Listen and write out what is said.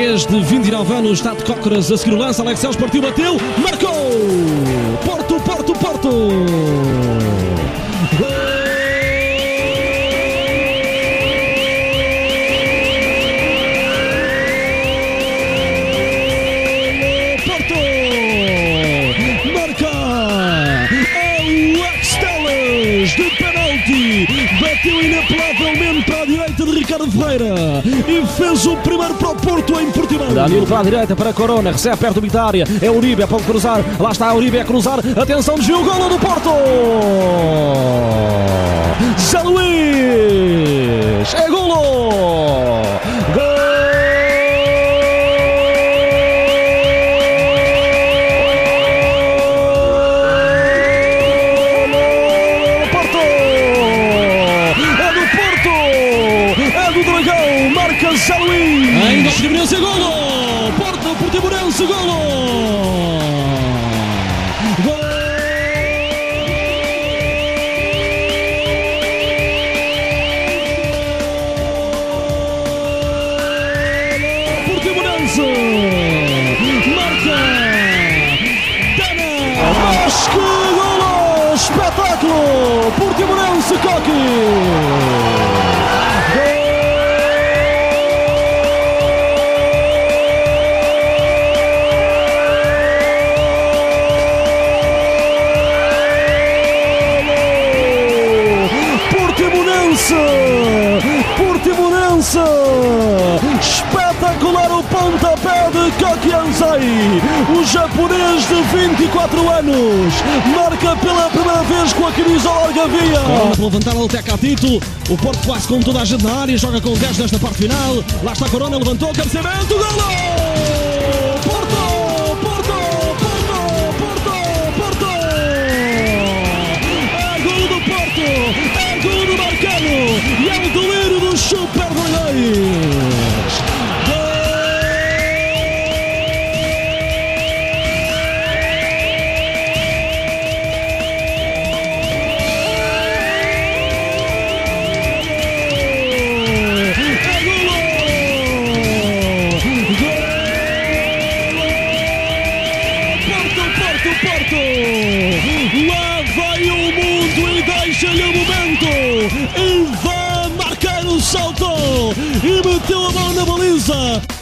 de 29 anos está de cócoras a seguir o lance. Alex Celes partiu, bateu, marcou! E fez o primeiro para o Porto em Portimão. Danilo para a direita, para a Corona, recebe perto do Bitária. É Uribe, pode cruzar. Lá está Uribe a cruzar. Atenção, desvio, golo do Porto! Zé Luís! É! Golo! Zé Luís! Ainda Portimonense, golo! Porto, Portimonense, golo! Portimonense Coque! Portimonense! Portimonense! Espetacular o pontapé de Kokianzai! O japonês de 24 anos marca pela primeira vez com a camisola Algavia! Corona para levantar o Teca Tito. O Porto quase com toda a gente na área. Joga com 10 nesta parte final. Lá está a Corona, levantou, cabeceamento, golo! Momento! E vai marcar o salto! E meteu a mão na baliza!